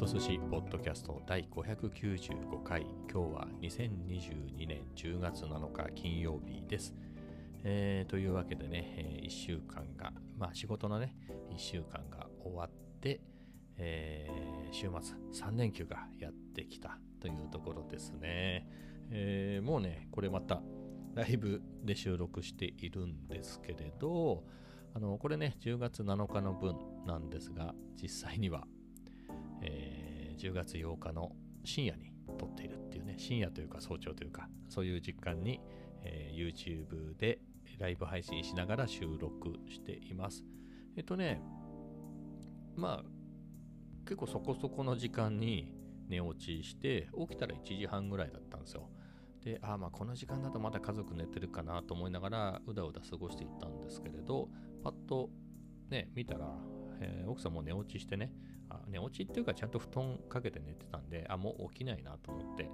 と寿司ポッドキャスト第595回。今日は2022年10月7日金曜日です、えー、というわけでね、えー、1週間がまあ仕事のね1週間が終わって、えー、週末3連休がやってきたというところですね、えー、もうねこれまたライブで収録しているんですけれどあのこれね10月7日の分なんですが実際にはえー、10月8日の深夜に撮っているっていうね、深夜というか早朝というか、そういう実感に、えー、YouTube でライブ配信しながら収録しています。えっとね、まあ、結構そこそこの時間に寝落ちして、起きたら1時半ぐらいだったんですよ。で、ああまあこの時間だとまだ家族寝てるかなと思いながら、うだうだ過ごしていったんですけれど、パッとね、見たら、えー、奥さんも寝落ちしてね、あ寝落ちっていうかちゃんと布団かけて寝てたんで、あ、もう起きないなと思って、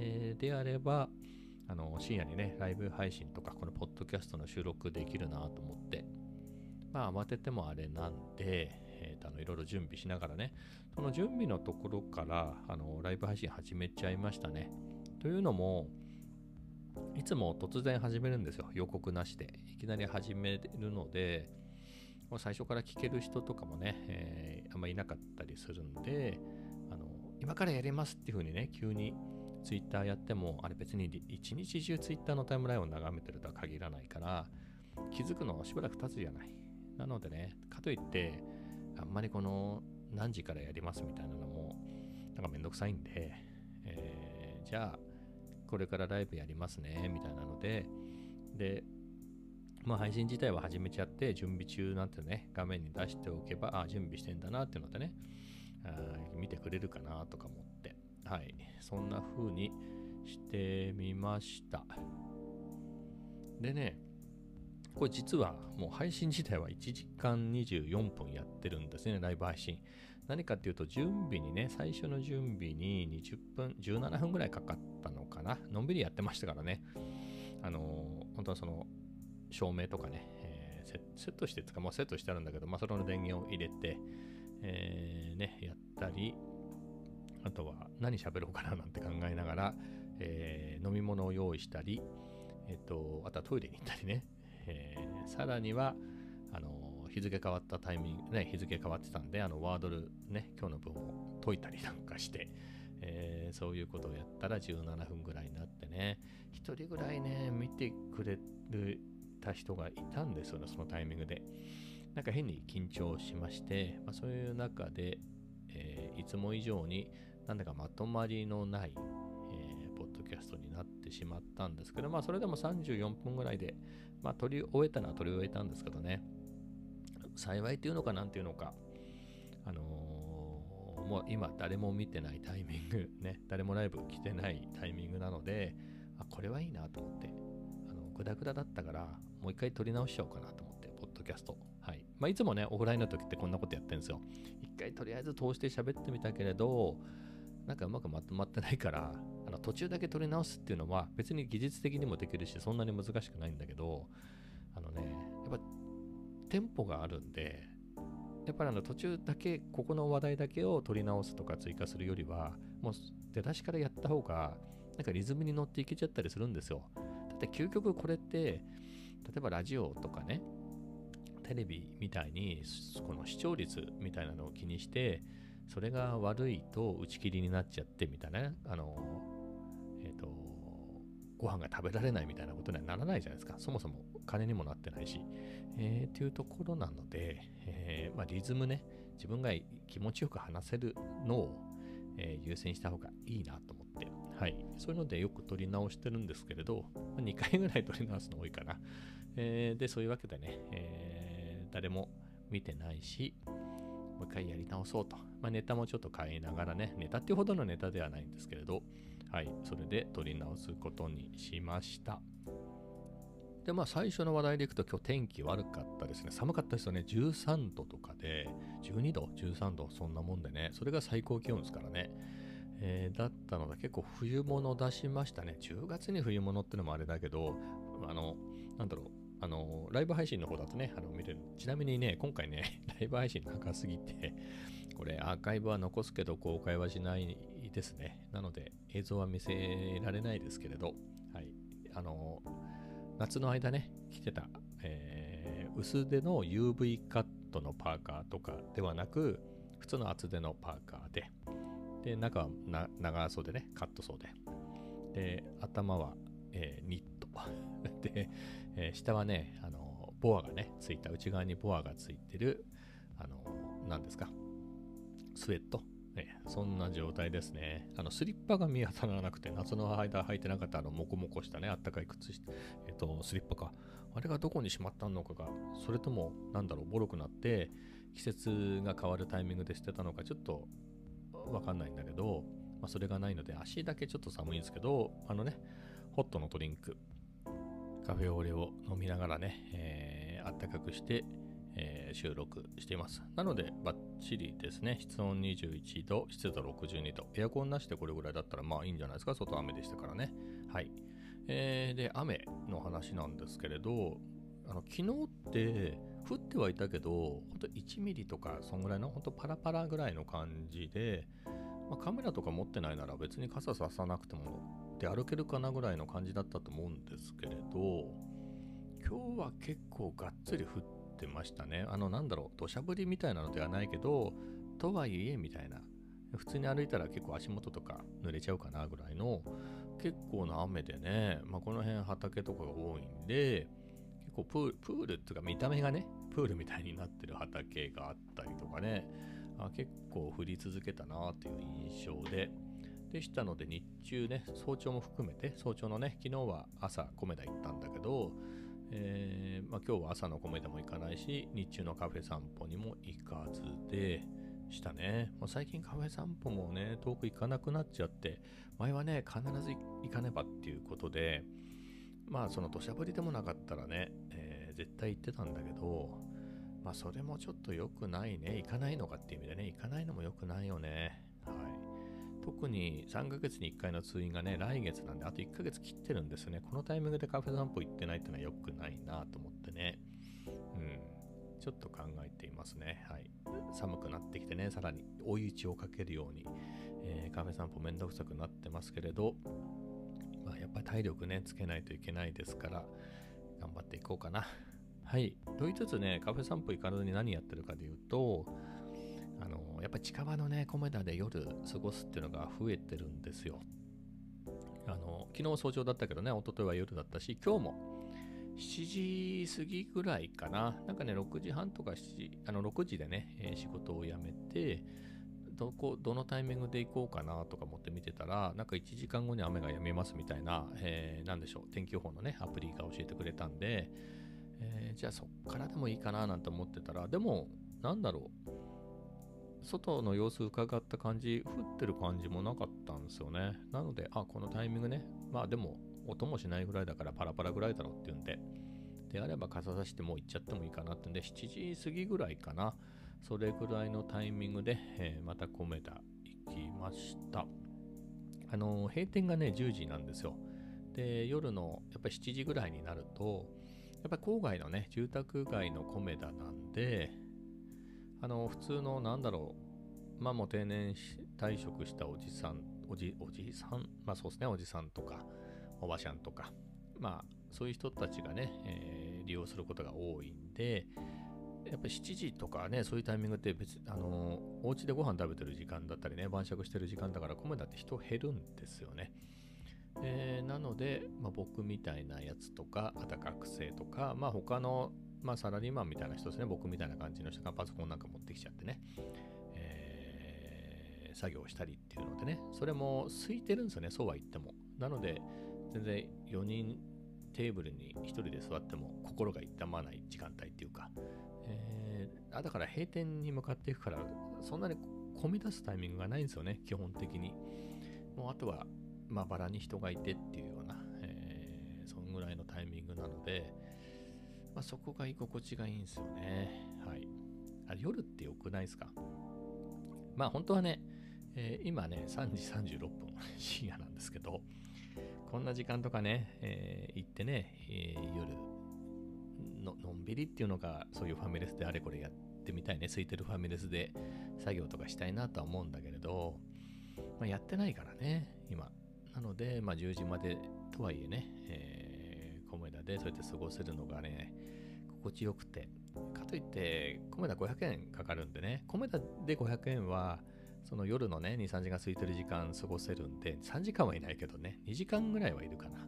えー、であれば、あの、深夜にね、ライブ配信とか、このポッドキャストの収録できるなと思って、まあ、慌ててもあれなんで、えーと、あのいろいろ準備しながらね、その準備のところから、あの、ライブ配信始めちゃいましたね。というのも、いつも突然始めるんですよ。予告なしで。いきなり始めるので、もう最初から聞ける人とかもね、えー、あんまいなかったりするんで、あの、今からやりますっていう風にね、急にツイッターやっても、あれ別に一日中ツイッターのタイムラインを眺めてるとは限らないから、気づくのはしばらく経つじゃない。なのでね、かといって、あんまりこの何時からやりますみたいなのも、なんかめんどくさいんで、えー、じゃあ、これからライブやりますね、みたいなので、で、まあ、配信自体は始めちゃって、準備中なんてね、画面に出しておけば、あ、準備してんだなっていうのでね、あ見てくれるかなとか思って、はい、そんな風にしてみました。でね、これ実はもう配信自体は1時間24分やってるんですね、ライブ配信。何かっていうと、準備にね、最初の準備に20分、17分ぐらいかかったのかな。のんびりやってましたからね。あのー、本当はその、照明とかね、えー、セットしてつかもうセットしてあるんだけど、まあ、それの電源を入れて、えー、ね、やったり、あとは何喋ろうかななんて考えながら、えー、飲み物を用意したり、えっ、と、あとはトイレに行ったりね、え、さらには、あの日付変わったタイミング、ね、日付変わってたんで、あの、ワードルね、今日の分を解いたりなんかして、えー、そういうことをやったら17分ぐらいになってね、一人ぐらいね、見てくれるた人がいたんですよね、そのタイミングで。なんか変に緊張しまして、まあ、そういう中で、えー、いつも以上になんだかまとまりのない、えー、ポッドキャストになってしまったんですけど、まあそれでも34分ぐらいで、まあ取り終えたのは取り終えたんですけどね、幸いっていうのかなんていうのか、あのー、もう今誰も見てないタイミング、ね、誰もライブ来てないタイミングなので、あ、これはいいなと思って、あのグダグダだったから、もう一回撮り直しちゃおうかなと思って、ポッドキャスト。はい。まあ、いつもね、オフラインの時ってこんなことやってるんですよ。一回とりあえず通して喋ってみたけれど、なんかうまくまとまってないから、あの途中だけ撮り直すっていうのは別に技術的にもできるし、そんなに難しくないんだけど、あのね、やっぱテンポがあるんで、やっぱりあの途中だけ、ここの話題だけを取り直すとか追加するよりは、もう出だしからやった方が、なんかリズムに乗っていけちゃったりするんですよ。で究極これって例えばラジオとかねテレビみたいにこの視聴率みたいなのを気にしてそれが悪いと打ち切りになっちゃってみたいなあのえっ、ー、とご飯が食べられないみたいなことにはならないじゃないですかそもそも金にもなってないし、えー、っていうところなので、えー、まあ、リズムね自分が気持ちよく話せるのを、え優先した方がいいなと思ってはい。そういうのでよく撮り直してるんですけれど、2回ぐらい撮り直すの多いかな。えー、で、そういうわけでね、えー、誰も見てないし、もう一回やり直そうと。まあ、ネタもちょっと変えながらね、ネタっていうほどのネタではないんですけれど、はい、それで撮り直すことにしました。で、まあ最初の話題でいくと今日天気悪かったですね。寒かったですよね。13度とかで、12度 ?13 度？そんなもんでね。それが最高気温ですからね。えー、だったので結構冬物出しましたね。10月に冬物ってのもあれだけど、あの、なんだろう、あの、ライブ配信の方だとね、あの、見れる。ちなみにね、今回ね、ライブ配信長すぎて、これアーカイブは残すけど公開はしないですね。なので映像は見せられないですけれど、はい。あの、夏の間ね、着てた、えー、薄手の UV カットのパーカーとかではなく、普通の厚手のパーカーで、で、中は長袖ね、カット袖。で、頭は、えー、ニット。で、えー、下はね、あの、ボアがね、ついた、内側にボアがついてる、あの、何ですか、スウェット。ね、そんな状態ですね。あの、スリッパが見当たらなくて、夏の間履いてなかったあの、モコモコしたね、あったかい靴下、えっと、スリッパか。あれがどこにしまったのかが、それとも、なんだろう、ボロくなって、季節が変わるタイミングで捨てたのか、ちょっとわかんないんだけど、まあ、それがないので、足だけちょっと寒いんですけど、あのね、ホットのドリンク、カフェオレを飲みながらね、えー、あったかくして、えー、収録しています。なので、バッチリですね。室温21度、湿度62度。エアコンなしでこれぐらいだったらまあいいんじゃないですか？外雨でしたからね。はい。えー、で、雨の話なんですけれど、あの昨日って降ってはいたけど、ほんと1ミリとか、そんぐらいの、ほんとパラパラぐらいの感じで、まあ、カメラとか持ってないなら別に傘ささなくても出歩けるかなぐらいの感じだったと思うんですけれど、今日は結構がっつり降ってましたね。あの、なんだろう、土砂降りみたいなのではないけど、とはいえみたいな。普通に歩いたら結構足元とか濡れちゃうかなぐらいの結構な雨でね、まあ、この辺畑とかが多いんで、結構プール、プールっていうか見た目がね、プールみたいになってる畑があったりとかね、あ結構降り続けたなっていう印象で、でしたので日中ね、早朝も含めて、早朝のね、昨日は朝米田行ったんだけど、えー、まあ、今日は朝の米でも行かないし、日中のカフェ散歩にも行かずでしたね。まあ、最近カフェ散歩もね、遠く行かなくなっちゃって、前はね、必ず行かねばっていうことで、まあその土砂降りでもなかったらね、えー、絶対行ってたんだけど、まあそれもちょっと良くないね。行かないのかっていう意味でね、行かないのも良くないよね。はい。特に3ヶ月に1回の通院がね、来月なんで、あと1ヶ月切ってるんですよね。このタイミングでカフェ散歩行ってないってのは良くないなと思ってね。うん。ちょっと考えていますね。はい。寒くなってきてね、さらに追い打ちをかけるように、えー、カフェ散歩めんどくさくなってますけれど、まあ、やっぱり体力ね、つけないといけないですから、頑張っていこうかな。はい。と言いつつね、カフェ散歩行かずに何やってるかで言うと、あの、やっぱり近場のね、米田で夜過ごすっていうのが増えてるんですよ。あの、昨日早朝だったけどね、一昨日は夜だったし、今日も7時過ぎぐらいかな。なんかね、6時半とか7時、あの、6時でね、え、仕事を辞めて、どこ、どのタイミングで行こうかなとか思って見てたら、なんか1時間後に雨が止みますみたいな、えー、でしょう、天気予報のね、アプリが教えてくれたんで、えー、じゃあそっからでもいいかななんて思ってたら、でも、なんだろう、外の様子伺った感じ、降ってる感じもなかったんですよね。なので、あ、このタイミングね、まあでも、音もしないぐらいだからパラパラぐらいだろうっていうんで、であれば傘さしてもう行っちゃってもいいかなってんで、7時過ぎぐらいかな。それぐらいのタイミングで、えー、また米田行きました。あのー、閉店がね、10時なんですよ。で、夜のやっぱり7時ぐらいになると、やっぱり郊外のね、住宅街の米田なんで、あの、普通の、なんだろう、まあもう定年退職したおじさん、おじ、おじさん、まあそうですね、おじさんとか、おばちゃんとか、まあそういう人たちがね、えー、利用することが多いんで、やっぱり7時とかね、そういうタイミングって別あのー、お家でご飯食べてる時間だったりね、晩酌してる時間だから、米だって人減るんですよね。えー、なので、まあ、僕みたいなやつとか、あと学生とか、まあ他のまあサラリーマンみたいな人ですね、僕みたいな感じの人がパソコンなんか持ってきちゃってね、えー、作業したりっていうのでね、それも空いてるんですよね、そうは言っても。なので、全然4人テーブルに1人で座っても心が痛まない時間帯っていうか、えー、あだから閉店に向かっていくから、そんなに混み出すタイミングがないんですよね、基本的に。もうあとは、まばらに人がいてっていうような、えー、そんぐらいのタイミングなので、まあ、そこが居心地がいいんですよね。はい。あ夜って良くないですか？まあ本当はね、えー、今ね、3時36分 深夜なんですけど、こんな時間とかね、えー、行ってね、えー、夜の、のんびりっていうのが、そういうファミレスであれこれやってみたいね。空いてるファミレスで作業とかしたいなとは思うんだけれど、まあ、やってないからね、今。なので、まあ、10時までとはいえね、えー、コメダでそうやって過ごせるのがね、心地よくて。かといって、コメダ500円かかるんでね、コメダで500円は、その夜のね、2、3時間空いてる時間過ごせるんで、3時間はいないけどね、2時間ぐらいはいるかな。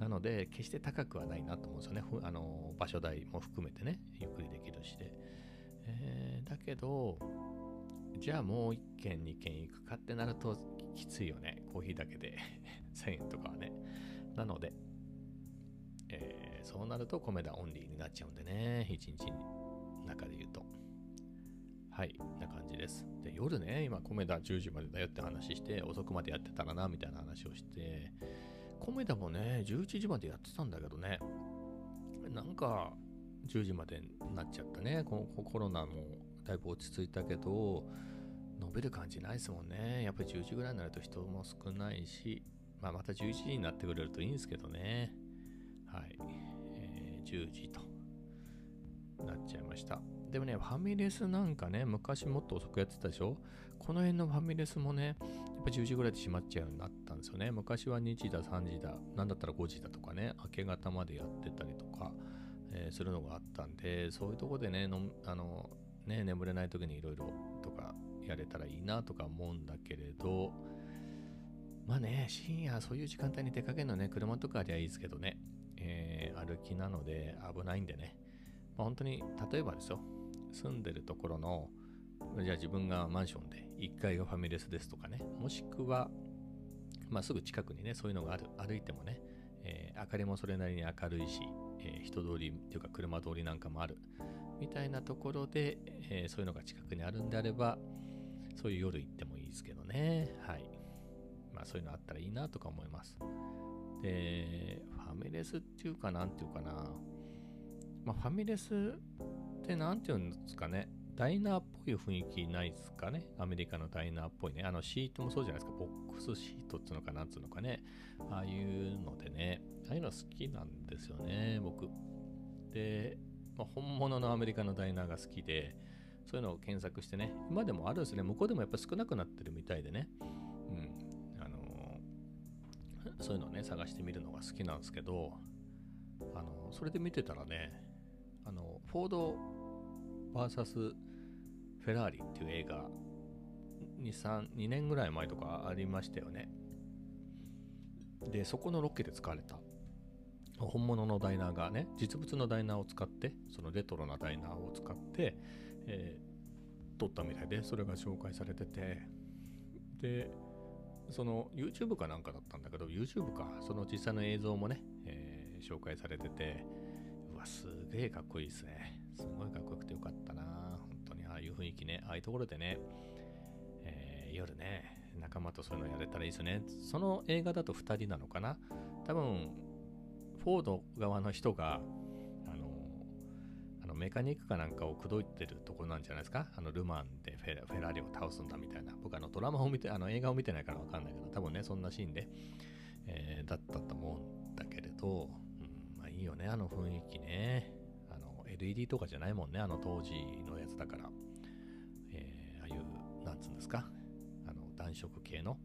なので、決して高くはないなと思うんですよね。あの場所代も含めてね、ゆっくりできるしで。えー、だけど、じゃあもう1軒、2軒行くかってなるときついよね。コーヒーだけで 1000円とかはね。なので、えー、そうなると米田オンリーになっちゃうんでね、1日の中で言うと。はい、な感じです。で、夜ね、今、米田10時までだよって話して、遅くまでやってたらな、みたいな話をして、米田もね、11時までやってたんだけどね、なんか、10時までになっちゃったね。このコロナもだいぶ落ち着いたけど、伸びる感じないですもんね。やっぱり10時ぐらいになると人も少ないし、まあ、また11時になってくれるといいんですけどね。はい。10時となっちゃいました。でもね、ファミレスなんかね、昔もっと遅くやってたでしょ？この辺のファミレスもね、やっぱ10時ぐらいで閉まっちゃうようになったんですよね。昔は2時だ、3時だ、なんだったら5時だとかね、明け方までやってたりとか、えー、するのがあったんで、そういうとこでね、のあのね眠れない時にいろいろとかやれたらいいなとか思うんだけれど、まあね、深夜そういう時間帯に出かけるのね、車とかありゃいいですけどね、えー、歩きなので危ないんでね、まあ、本当に、例えばですよ、住んでるところの、じゃあ自分がマンションで1階がファミレスですとかね、もしくは、まあ、すぐ近くにね、そういうのがある、歩いてもね、えー、明かりもそれなりに明るいし、えー、人通りっていうか車通りなんかもあるみたいなところで、えー、そういうのが近くにあるんであれば、そういう夜行ってもいいですけどね。はい。まあそういうのあったらいいなとか思います。で、ファミレスっていうかなんていうかな。まあファミレスってなんていうんですかね。ダイナーっぽい雰囲気ないですかね。アメリカのダイナーっぽいね。あのシートもそうじゃないですか。ボックスシートっていうのかなんつうのかね。ああいうのでね。ああいうの好きなんですよね、僕。で、まあ、本物のアメリカのダイナーが好きで、そういうのを検索してね、今でもあるんですね。向こうでもやっぱ少なくなってるみたいでね。そういうのをね、探してみるのが好きなんですけど、あの、それで見てたらね、あの、フォード VS フェラーリっていう映画、2、3、2年ぐらい前とかありましたよね。で、そこのロケで使われた本物のダイナーがね、実物のダイナーを使って、そのレトロなダイナーを使って、えー、撮ったみたいで、それが紹介されてて、で、その YouTube かなんかだったんだけど、YouTube か、その実際の映像もね、えー、紹介されてて、うわ、すげえかっこいいですね。すごいかっこよくてよかったな。本当にああいう雰囲気ね、ああいうところでね、えー、夜ね、仲間とそういうのやれたらいいですね。その映画だと2人なのかな多分、フォード側の人が、のメカニックかなんかを口説いてるところなんじゃないですか？あの、ルマンでフェラーリを倒すんだみたいな。僕あの、ドラマを見て、あの、映画を見てないからわかんないけど、多分ね、そんなシーンで、えー、だったと思うんだけれど、うん、まあいいよね、あの雰囲気ね。あの、LED とかじゃないもんね、あの当時のやつだから。えー、ああいう、なんつうんですか？あの、暖色系の、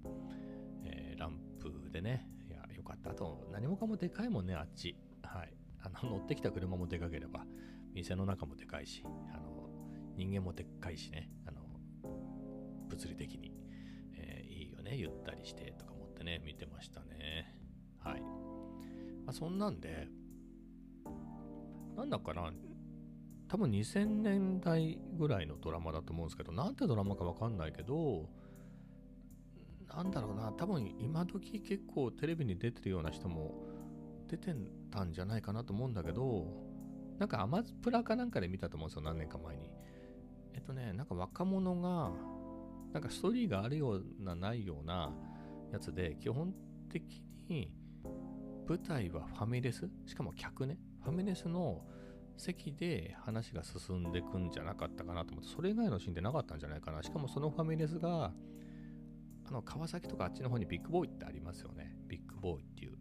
えー、ランプでねいやよ、かった。あと、何もかもでかいもんね、あっち。はい。あの、乗ってきた車もでかければ、店の中もでかいし、あの、人間もでっかいしね、あの、物理的に、えー、いいよね、ゆったりしてとか思ってね、見てましたね。はい。まあ、そんなんで、なんだかな、多分2000年代ぐらいのドラマだと思うんですけど、なんてドラマかわかんないけど、なんだろうな、多分今時結構テレビに出てるような人も出てたんじゃないかなと思うんだけど、なんかアマプラかなんかで見たと思うんですよ、何年か前に。えっとね、なんか若者が、なんかストーリーがあるような、ないようなやつで、基本的に舞台はファミレス、しかも客ね、ファミレスの席で話が進んでくんじゃなかったかなと思って、それ以外のシーンでなかったんじゃないかな。しかもそのファミレスが、あの川崎とかあっちの方にビッグボーイってありますよね。ビッグボーイっていう。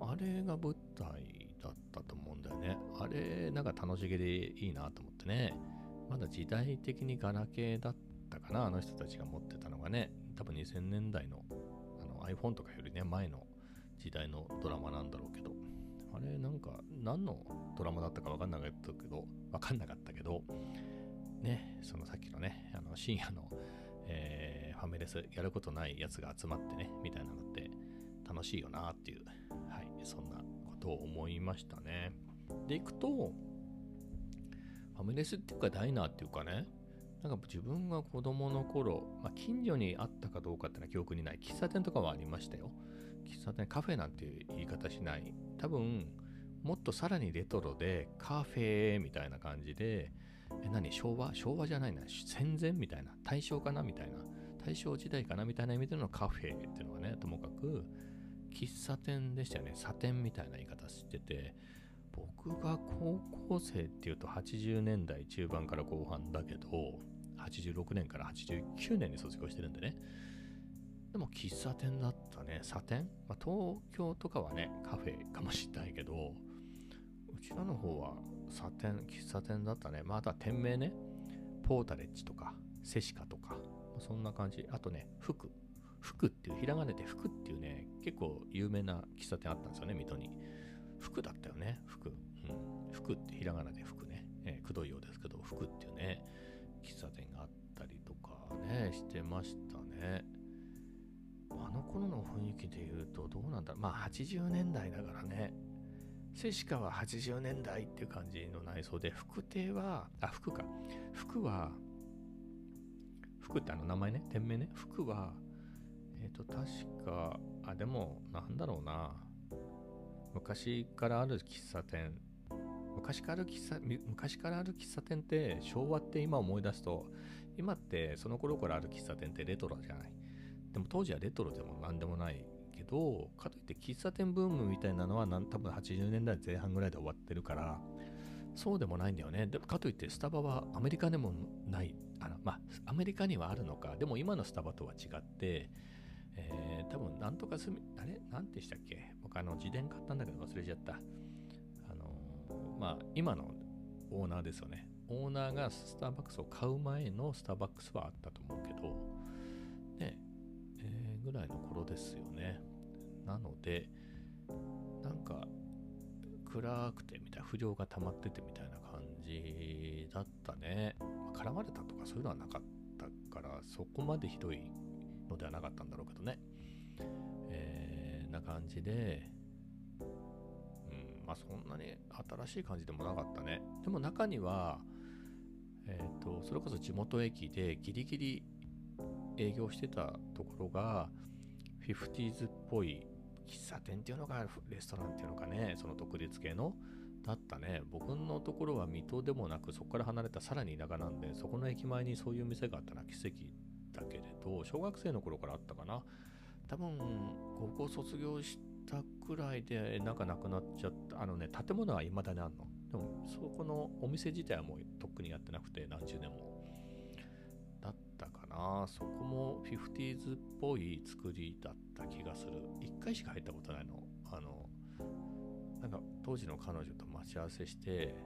あれが舞台だったと思ね。あれ、なんか楽しげでいいなと思ってね。まだ時代的にガラケーだったかな、あの人たちが持ってたのがね、多分2000年代のあの iPhone とかよりね、前の時代のドラマなんだろうけど、あれなんか何のドラマだったか分かんなかったけど、分かんなかったけど、ね、そのさっきのね、あの深夜の、えー、ファミレスやることないやつが集まってね、みたいなのって楽しいよなっていう、はい、そんなことを思いましたね。で、行くと、ファミレスっていうかダイナーっていうかね、なんか自分が子供の頃、まあ、近所にあったかどうかっていうのは記憶にない。喫茶店とかはありましたよ。喫茶店、カフェなんていう言い方しない。多分、もっとさらにレトロで、カフェみたいな感じで、え、何？昭和？昭和じゃないな。戦前みたいな。大正かなみたいな。大正時代かなみたいな意味でのカフェっていうのはね、ともかく、喫茶店でしたよね。茶店みたいな言い方してて、僕が高校生っていうと80年代中盤から後半だけど、86年から89年に卒業してるんでね。でも喫茶店だったね。茶店、まあ、東京とかはね、カフェかもしれないけど、うちらの方は茶店、喫茶店だったね。まあ、あとは店名ね。ポータレッジとか、セシカとかま、そんな感じ。あとね、服。服っていう、ひらがなで服っていうね、結構有名な喫茶店あったんですよね、水戸に。服だったよね、服。うん。服ってひらがなで服ね。えー、くどいようですけど、服っていうね、喫茶店があったりとかね、してましたね。あの頃の雰囲気で言うとどうなんだろう。まあ80年代だからね。セシカは80年代っていう感じの内装で、服亭は、あ、服か。服は、服ってあの名前ね、店名ね。服は、えっ、ー、と、確か、あ、でも、なんだろうな。昔からある喫茶店。昔から喫茶昔からある喫茶店って昭和って今思い出すと今ってその頃からある喫茶店ってレトロじゃない。でも当時はレトロでも何でもないけどかといって喫茶店ブームみたいなのは多分80年代前半ぐらいで終わってるからそうでもないんだよね。でもかといってスタバはアメリカでもない。あのまあアメリカにはあるのか。でも今のスタバとは違ってえー、多分なんとかすみ、あれ？なんてしたっけ？僕あの自伝買ったんだけど忘れちゃった。あのー、まあ今のオーナーですよね。オーナーがスターバックスを買う前のスターバックスはあったと思うけど、ね、えー、ぐらいの頃ですよね。なので、なんか暗くてみたいな、不良が溜まっててみたいな感じだったね。ま絡まれたとかそういうのはなかったから、そこまでひどいのではなかったんだろうけどね。感じで、うん、まあそんなに新しい感じでもなかったね。でも中には、えっ、ー、と、それこそ地元駅でギリギリ営業してたところが、フィフティーズっぽい喫茶店っていうのがレストランっていうのかね、その独立系の。だったね。僕のところは水戸でもなく、そこから離れたさらに田舎なんで、そこの駅前にそういう店があったら奇跡だけれど、小学生の頃からあったかな。多分、高校卒業したくらいで、なんかなくなっちゃった。あのね、建物は未だにあるの。でも、そこのお店自体はもうとっくにやってなくて、何十年も。だったかな。そこも 50s っぽい作りだった気がする。一回しか入ったことないの。あの、なんか当時の彼女と待ち合わせして、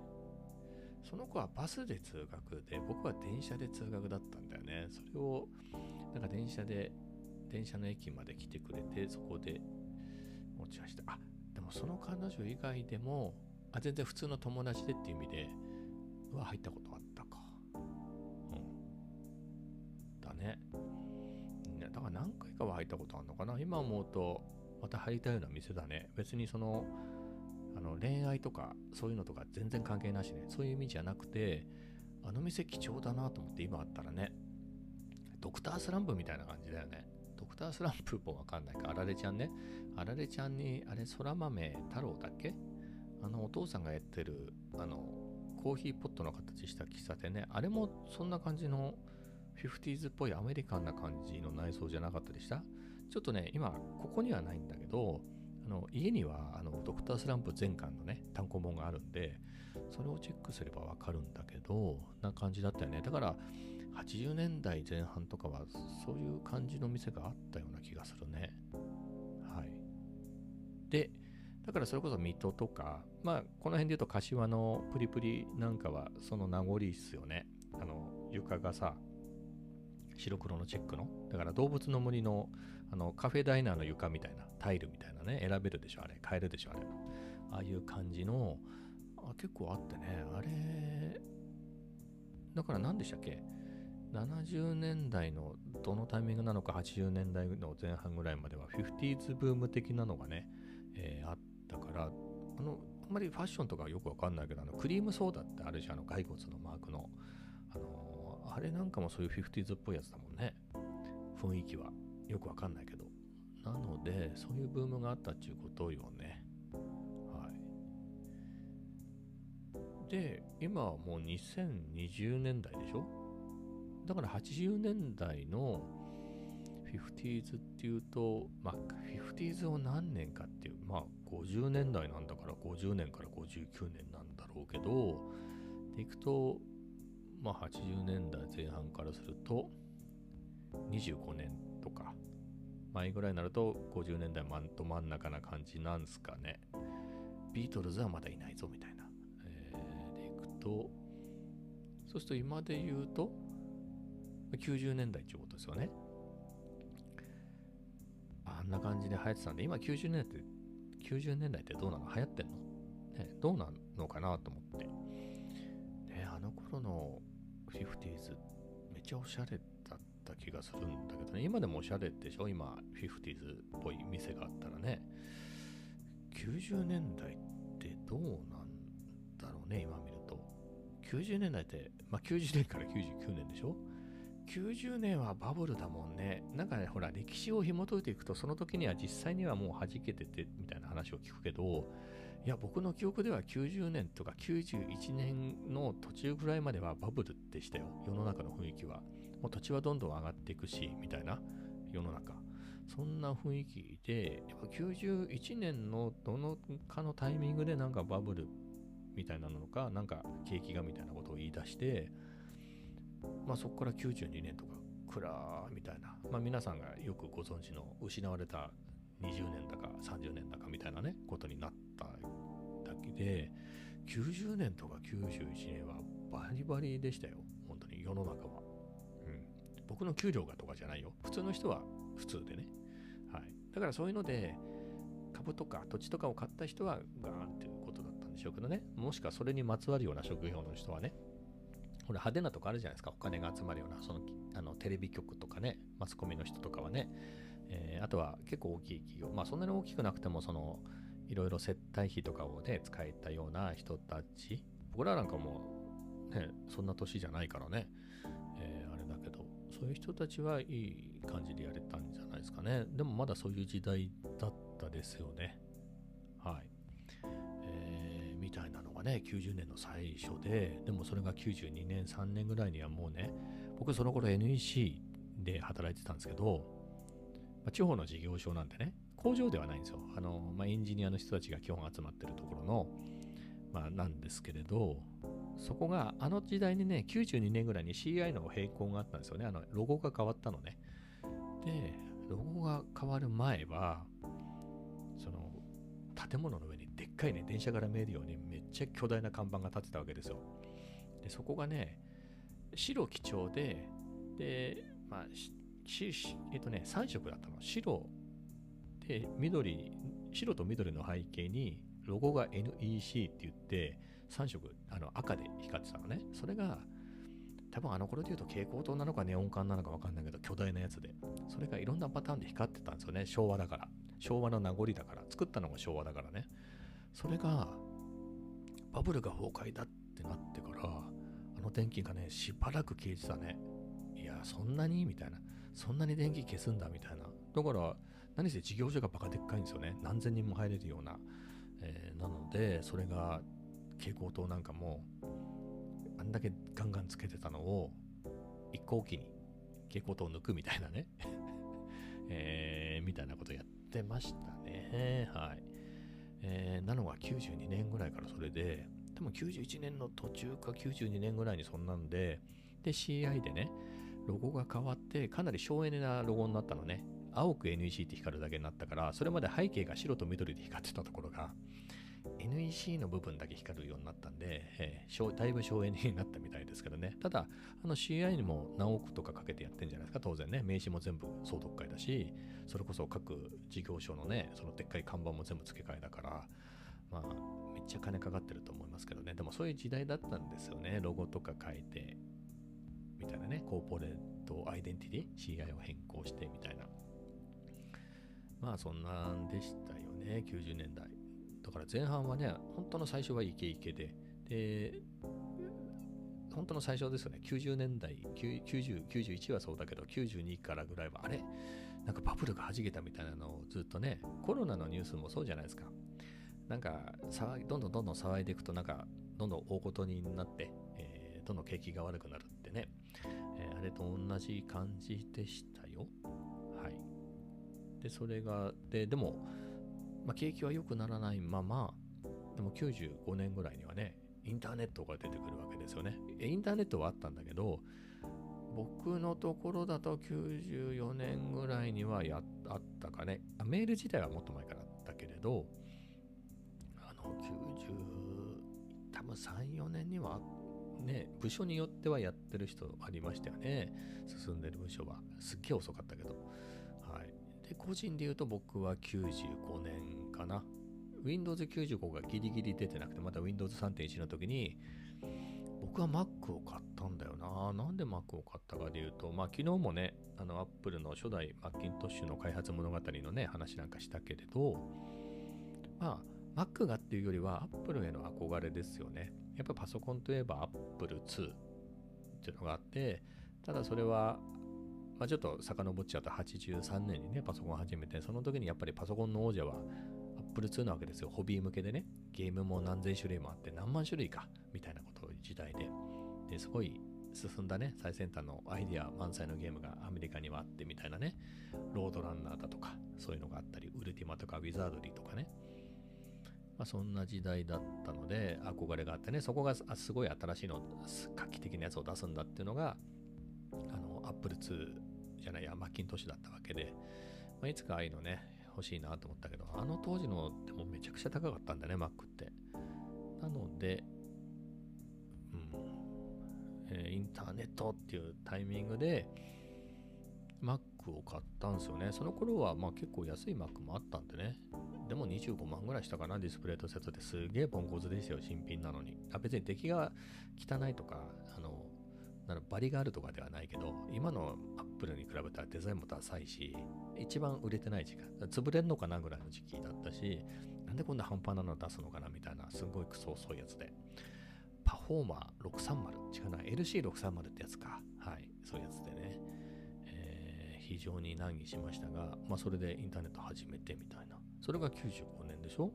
その子はバスで通学で、僕は電車で通学だったんだよね。それを、なんか電車で、電車の駅まで来てくれて、そこで持ち合わせて、あ、でもその彼女以外でも、あ、全然普通の友達でっていう意味で、うわ、入ったことあったか。うん。だね。だから何回かは入ったことあるのかな。今思うと、また入りたいような店だね。別にその、あの恋愛とかそういうのとか全然関係なしねそういう意味じゃなくてあの店貴重だなと思って今あったらねドクタースランプみたいな感じだよねドクタースランプもわかんないか。あられちゃんね。あられちゃんにあれ空豆太郎だっけ？あのお父さんがやってるあのコーヒーポットの形した喫茶店ね。あれもそんな感じの 50s っぽいアメリカンな感じの内装じゃなかったでした？ちょっとね今ここにはないんだけどあの家にはあのドクタースランプ全巻のね単行本があるんでそれをチェックすればわかるんだけどな感じだったよね。だから80年代前半とかはそういう感じの店があったような気がするねはいでだからそれこそ水戸とかまあこの辺で言うと柏のプリプリなんかはその名残っすよねあの床がさ、白黒のチェックの。だから動物の森のあのカフェダイナーの床みたいな、タイルみたいなね、選べるでしょ、あれ。買えるでしょ、あれ。ああいう感じの、あ結構あってね、あれ、だから何でしたっけ？70年代のどのタイミングなのか80年代の前半ぐらいまでは 50s ブーム的なのがね、えー、あったからあのあんまりファッションとかよくわかんないけどあのクリームソーダってあるじゃんあの骸骨のマークの、あのー、あれなんかもそういう 50s っぽいやつだもんね。雰囲気は。よくわかんないけど。なのでそういうブームがあったっていうことよね。はい。で今はもう2020年代でしょ？だから80年代の 50s っていうと、まあ、50s を何年かっていう、まあ、50年代なんだから50年から59年なんだろうけど、でいくと、まあ、80年代前半からすると、25年とか、前ぐらいになると50年代真んと真ん中な感じなんすかね。ビートルズはまだいないぞみたいな。えー、でいくと、そうすると今で言うと、90年代っていうことですよね。あんな感じで流行ってたんで、今90年代って、90年代ってどうなの？流行ってんの？ね、どうなのかなと思って。ね、あの頃の 50s めっちゃおしゃれだった気がするんだけどね、今でもおしゃれでしょ？今 50s っぽい店があったらね。90年代ってどうなんだろうね、今見ると。90年代って、まあ90年から99年でしょ？90年はバブルだもんね。なんかね、ほら、歴史を紐解いていくと、その時には実際にはもう弾けてて、みたいな話を聞くけど、いや、僕の記憶では90年とか91年の途中ぐらいまではバブルでしたよ。世の中の雰囲気は。もう土地はどんどん上がっていくし、みたいな世の中。そんな雰囲気で、やっぱ91年のどのかのタイミングでなんかバブルみたいなのか、なんか景気がみたいなことを言い出して、まあ、そこから92年とか、くらーみたいな、まあ、皆さんがよくご存知の失われた20年だか30年だかみたいなね、ことになっただけで、90年とか91年はバリバリでしたよ。本当に世の中は。うん。僕の給料がとかじゃないよ。普通の人は普通でね。はい。だからそういうので、株とか土地とかを買った人はガーンっていうことだったんでしょうけどね。もしくはそれにまつわるような職業の人はね、ほら派手なとこあるじゃないですか。お金が集まるような、その、あの、テレビ局とかね、マスコミの人とかはね、えー、あとは結構大きい企業、まあそんなに大きくなくても、その、いろいろ接待費とかをね、使えたような人たち、僕らなんかも、ね、そんな年じゃないからね、えー、あれだけど、そういう人たちはいい感じでやれたんじゃないですかね。でもまだそういう時代だったですよね。はい。えー、みたいなね、90年の最初で、でもそれが92年、3年ぐらいにはもうね、僕その頃 NEC で働いてたんですけど、まあ、地方の事業所なんでね、工場ではないんですよ。あの、まあ、エンジニアの人たちが基本集まってるところの、まあ、なんですけれど、そこがあの時代にね、92年ぐらいに CI の並行があったんですよね。あの、ロゴが変わったのね。で、ロゴが変わる前は、その、建物の上にでっかいね、電車から見えるようにめっちゃ巨大な看板が立ってたわけですよ。で、そこがね、白基調で、で、まあ、えっとね、3色だったの。白で、緑、白と緑の背景に、ロゴが NEC って言って、3色あの赤で光ってたのね。それが、多分あの頃で言うと蛍光灯なのかネオン管なのかわかんないけど、巨大なやつで。それがいろんなパターンで光ってたんですよね。昭和だから。昭和の名残だから。作ったのが昭和だからね。それが、バブルが崩壊だってなってから、あの電気がね、しばらく消えてたね。いや、そんなに？みたいな。そんなに電気消すんだみたいな。だから、何せ事業所がバカでっかいんですよね。何千人も入れるような。えー、なので、それが蛍光灯なんかも、あんだけガンガンつけてたのを、一向機に蛍光灯を抜くみたいなね えー、みたいなことやってましたね。はい。えー、なのが92年ぐらいからそれで、多分91年の途中か92年ぐらいにそんなんで、で、CI でね、ロゴが変わって、かなり省エネなロゴになったのね。青く NEC って光るだけになったから、それまで背景が白と緑で光ってたところが、NEC の部分だけ光るようになったんで、えー、だいぶ省エネになったみたいですけどね。ただ、あの CI にも何億とかかけてやってんじゃないですか、当然ね。名刺も全部総読会だし、それこそ各事業所のね、そのでっかい看板も全部付け替えだから、まあ、めっちゃ金かかってると思いますけどね。でもそういう時代だったんですよね。ロゴとか変えて、みたいなね。コーポレートアイデンティティ、CI を変更してみたいな。まあそんなんでしたよね、90年代。だから前半はね、本当の最初はイケイケで、で、本当の最初ですよね、90年代、90、91はそうだけど、92からぐらいは、あれ？なんかバブルが弾けたみたいなのをずっとね、コロナのニュースもそうじゃないですか。なんか騒どんどんどんどん騒いでいくと、なんかどんどん大事になって、えー、どんどん景気が悪くなるってね、えー、あれと同じ感じでしたよ。はい。で、それが、で、でも、まあ、景気は良くならないまま、でも95年ぐらいにはね、インターネットが出てくるわけですよね。インターネットはあったんだけど、僕のところだと94年ぐらいにはやあったかね。メール自体はもっと前からだったけれど、あの、90、多分3、4年にはね、部署によってはやってる人ありましたよね。進んでる部署は。すっげえ遅かったけど。で、個人で言うと僕は95年かな。Windows 95がギリギリ出てなくて、また Windows 3.1の時に、僕は Mac を買ったんだよな。なんで Mac を買ったかで言うと、まあ昨日もね、あの Apple の初代マッキントッシュの開発物語のね、話なんかしたけれど、まあ Mac がっていうよりは Apple への憧れですよね。やっぱパソコンといえば Apple 2っていうのがあって、ただそれはまあ、ちょっと遡っちゃうと83年にね、パソコン始めて、その時にやっぱりパソコンの王者は Apple 2なわけですよ。ホビー向けでね、ゲームも何千種類もあって何万種類か、みたいなことを時代で。で、すごい進んだね、最先端のアイデア満載のゲームがアメリカにはあってみたいなね、ロードランナーだとか、そういうのがあったり、ウルティマとかウィザードリーとかね。まあ、そんな時代だったので、憧れがあってね、そこがすごい新しいの、画期的なやつを出すんだっていうのが、あの、Apple 2じゃないや、マッキントッシュだったわけで、まあ、いつかああいうのね、欲しいなと思ったけど、あの当時のでもめちゃくちゃ高かったんだね、Mac って。なので、うん、えー、インターネットっていうタイミングで、Mac を買ったんですよね。その頃はまあ結構安い Mac もあったんでね。でも25万ぐらいしたかな、ディスプレイとセットですげえポンコツですよ、新品なのに。あ別に出来が汚いとか、あの、なバリがあるとかではないけど、今のアップルに比べたらデザインもダサいし、一番売れてない時間、潰れんのかなぐらいの時期だったし、なんでこんな半端なの出すのかなみたいな、すごいクソ遅いやつで。パフォーマー630、違うな、LC630 ってやつか。はい、そういうやつでね。えー、非常に難儀しましたが、まあそれでインターネット始めてみたいな。それが95年でしょ？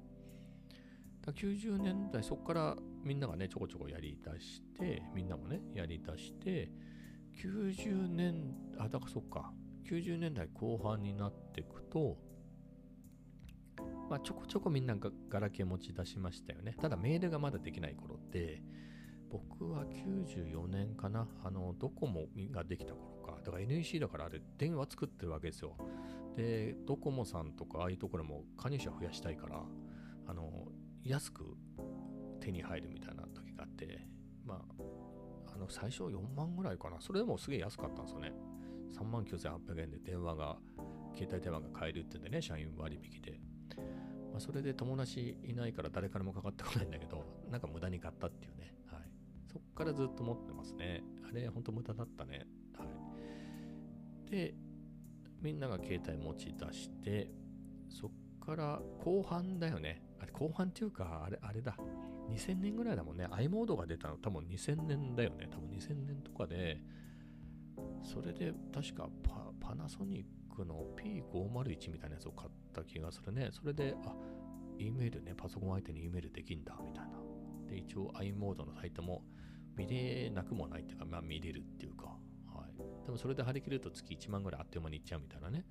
だ90年代、そこからみんながね、ちょこちょこやりだして、みんなもね、やりだして、90年、あ、だからそっか、90年代後半になっていくと、まあ、ちょこちょこみんながガラケー持ち出しましたよね。ただメールがまだできない頃で、僕は94年かな、あの、ドコモができた頃か。だから NEC だからあれ、電話作ってるわけですよ。で、ドコモさんとかああいうところも加入者増やしたいから、あの、安く手に入るみたいな時があって、まあ、あの、最初4万ぐらいかな。それでもすげえ安かったんですよね。3万9800円で電話が、携帯電話が買えるってんでね、社員割引で。まあ、それで友達いないから誰からもかかってこないんだけど、なんか無駄に買ったっていうね。はい。そっからずっと持ってますね。あれ、ほんと無駄だったね。はい。で、みんなが携帯持ち出して、そっから後半だよね。あれ後半っていうか、あれ、あれだ。2000年ぐらいだもんね。i モードが出たの多分2000年だよね。多分2000年とかで、それで確かパナソニックの P501 みたいなやつを買った気がするね。それで、あ、E メールね、パソコン相手に E メールできんだ、みたいな。で、一応 i モードのサイトも見れなくもないっていうか、まあ見れるっていうか、はい。でもそれで張り切ると月1万ぐらいあっという間にいっちゃうみたいなね。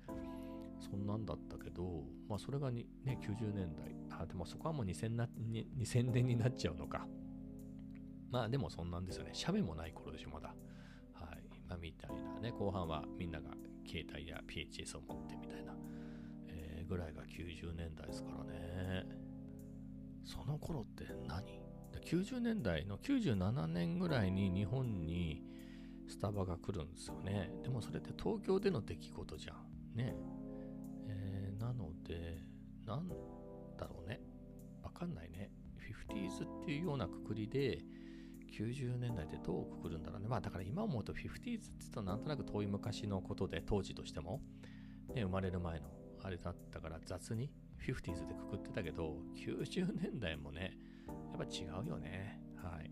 そんなんだったけど、まあそれがね、90年代。あ、でもそこはもう2000な2000年になっちゃうのか。まあでもそんなんですよね。写メもない頃でしょ、まだ。みたいなね、後半はみんなが携帯や PHS を持ってみたいな、えー、ぐらいが90年代ですからね。その頃って何 ?90 年代の97年ぐらいに日本にスタバが来るんですよね。でもそれって東京での出来事じゃん。ね。えー、なので、なんだろうね。わかんないね。50s っていうようなくくりで、90年代ってどうくくるんだろうね。まあだから今思うと 50s って言うとなんとなく遠い昔のことで、当時としても、ね、生まれる前のあれだったから雑に 50s でくくってたけど、90年代もね、やっぱ違うよね。はい。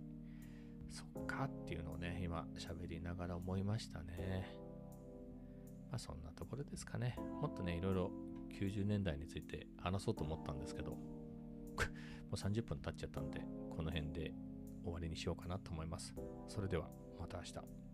そっかっていうのをね、今喋りながら思いましたね。まあそんなところですかね。もっとね、いろいろ90年代について話そうと思ったんですけど、もう30分経っちゃったんで、この辺で終わりにしようかなと思います。それではまた明日。